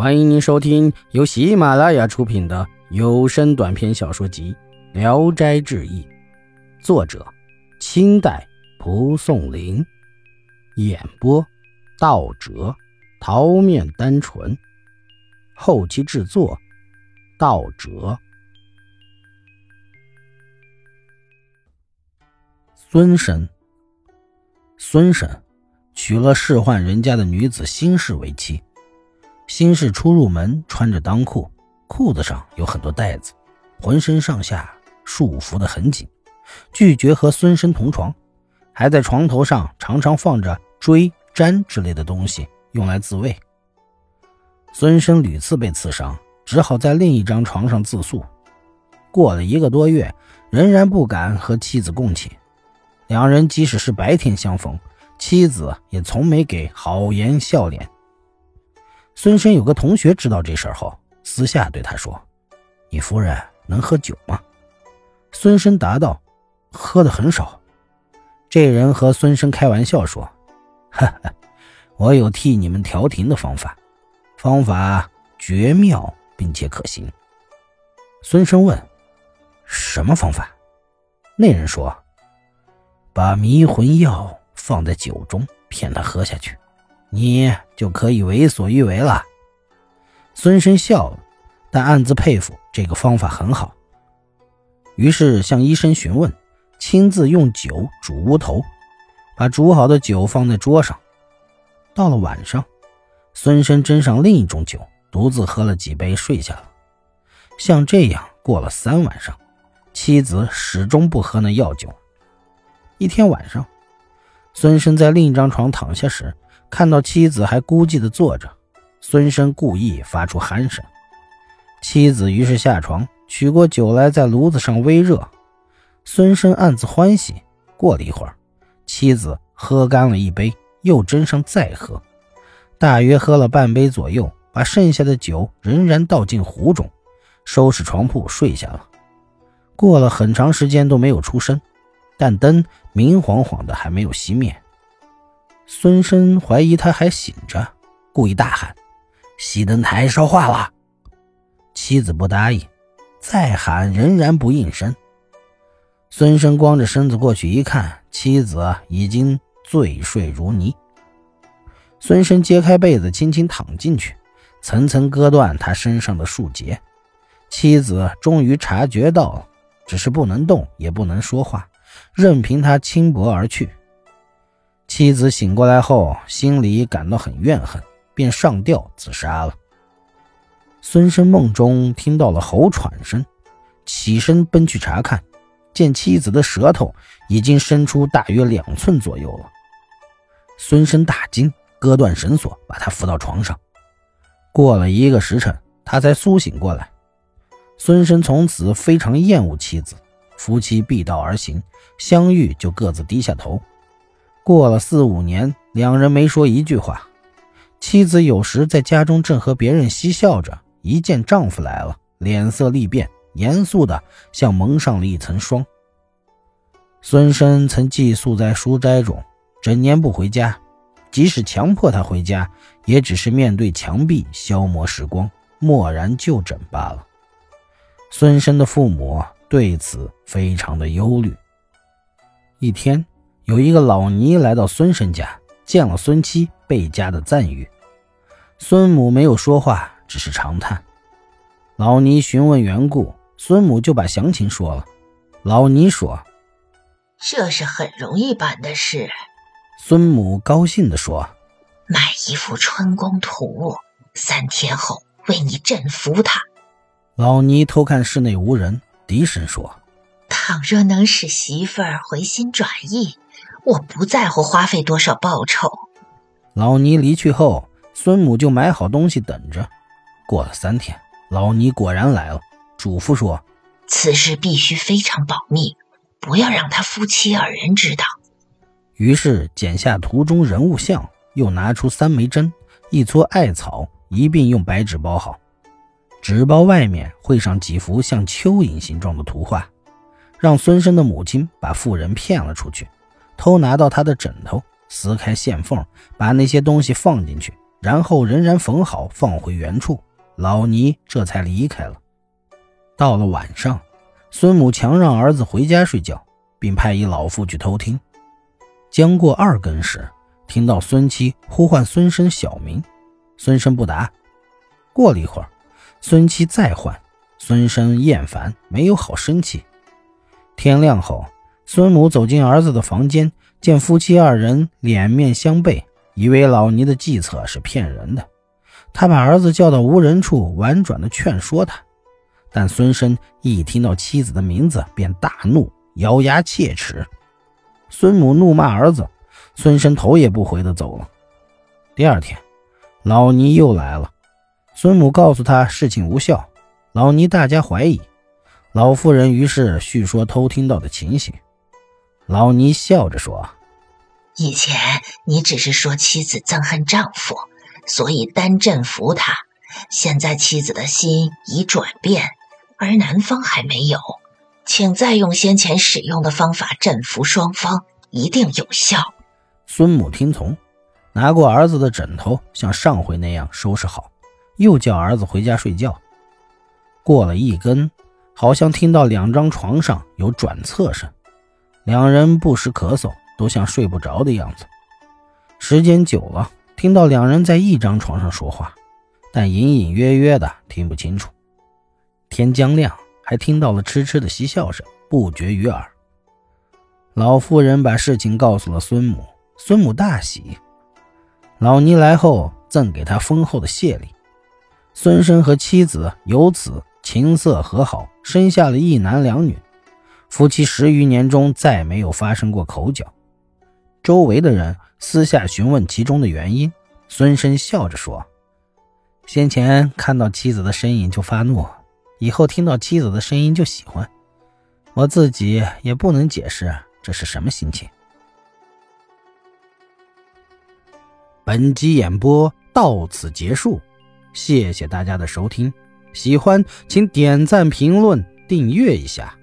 欢迎您收听由喜马拉雅出品的有声短篇小说集《聊斋志异》，作者：清代蒲松龄，演播：道哲、桃面单纯，后期制作：道哲。孙生，孙婶娶了仕宦人家的女子辛氏为妻。新氏出入门穿着裆裤，裤子上有很多带子，浑身上下束缚得很紧，拒绝和孙生同床，还在床头上常常放着锥、砧之类的东西，用来自卫。孙生屡次被刺伤，只好在另一张床上自诉。过了一个多月，仍然不敢和妻子共寝。两人即使是白天相逢，妻子也从没给好言笑脸。孙生有个同学知道这事后，私下对他说：“你夫人能喝酒吗？”孙生答道：“喝的很少。”这人和孙生开玩笑说：“哈哈，我有替你们调停的方法，方法绝妙并且可行。”孙生问：“什么方法？”那人说：“把迷魂药放在酒中，骗他喝下去。”你就可以为所欲为了。孙生笑了，但暗自佩服这个方法很好。于是向医生询问，亲自用酒煮乌头，把煮好的酒放在桌上。到了晚上，孙生斟上另一种酒，独自喝了几杯，睡下了。像这样过了三晚上，妻子始终不喝那药酒。一天晚上，孙生在另一张床躺下时。看到妻子还孤寂地坐着，孙生故意发出鼾声。妻子于是下床取过酒来，在炉子上微热。孙生暗自欢喜。过了一会儿，妻子喝干了一杯，又斟上再喝，大约喝了半杯左右，把剩下的酒仍然倒进壶中，收拾床铺睡下了。过了很长时间都没有出声，但灯明晃晃的，还没有熄灭。孙生怀疑他还醒着，故意大喊：“熄灯台说话了！”妻子不答应，再喊仍然不应声。孙生光着身子过去一看，妻子已经醉睡如泥。孙生揭开被子，轻轻躺进去，层层割断他身上的束结。妻子终于察觉到，只是不能动，也不能说话，任凭他轻薄而去。妻子醒过来后，心里感到很怨恨，便上吊自杀了。孙生梦中听到了吼喘声，起身奔去查看，见妻子的舌头已经伸出大约两寸左右了。孙生大惊，割断绳索，把他扶到床上。过了一个时辰，他才苏醒过来。孙生从此非常厌恶妻子，夫妻避道而行，相遇就各自低下头。过了四五年，两人没说一句话。妻子有时在家中正和别人嬉笑着，一见丈夫来了，脸色立变，严肃的像蒙上了一层霜。孙生曾寄宿在书斋中，整年不回家，即使强迫他回家，也只是面对墙壁消磨时光，默然就诊罢了。孙生的父母对此非常的忧虑。一天。有一个老尼来到孙婶家，见了孙妻，倍加的赞誉。孙母没有说话，只是长叹。老尼询问缘故，孙母就把详情说了。老尼说：“这是很容易办的事。”孙母高兴地说：“买一幅春宫图，三天后为你镇服他。”老尼偷看室内无人，低声说：“倘若能使媳妇儿回心转意。”我不在乎花费多少报酬。老尼离去后，孙母就买好东西等着。过了三天，老尼果然来了，嘱咐说：“此事必须非常保密，不要让他夫妻二人知道。”于是剪下图中人物像，又拿出三枚针、一撮艾草，一并用白纸包好。纸包外面绘上几幅像蚯蚓形状的图画，让孙生的母亲把妇人骗了出去。偷拿到他的枕头，撕开线缝，把那些东西放进去，然后仍然缝好，放回原处。老尼这才离开了。到了晚上，孙母强让儿子回家睡觉，并派一老妇去偷听。将过二更时，听到孙七呼唤孙生小名，孙生不答。过了一会儿，孙七再唤，孙生厌烦，没有好生气。天亮后，孙母走进儿子的房间，见夫妻二人脸面相背，以为老尼的计策是骗人的。他把儿子叫到无人处，婉转的劝说他。但孙生一听到妻子的名字，便大怒，咬牙切齿。孙母怒骂儿子，孙生头也不回的走了。第二天，老尼又来了，孙母告诉他事情无效，老尼大加怀疑。老妇人于是叙说偷听到的情形。老尼笑着说：“以前你只是说妻子憎恨丈夫，所以单阵服他。现在妻子的心已转变，而男方还没有。”请再用先前使用的方法镇服双方，一定有效。孙母听从，拿过儿子的枕头，像上回那样收拾好，又叫儿子回家睡觉。过了一更，好像听到两张床上有转侧声，两人不时咳嗽，都像睡不着的样子。时间久了，听到两人在一张床上说话，但隐隐约约的听不清楚。天将亮。还听到了痴痴的嬉笑声，不绝于耳。老妇人把事情告诉了孙母，孙母大喜。老尼来后，赠给他丰厚的谢礼。孙生和妻子由此琴瑟和好，生下了一男两女。夫妻十余年中再没有发生过口角。周围的人私下询问其中的原因，孙生笑着说：“先前看到妻子的身影就发怒。”以后听到妻子的声音就喜欢，我自己也不能解释这是什么心情。本集演播到此结束，谢谢大家的收听，喜欢请点赞、评论、订阅一下。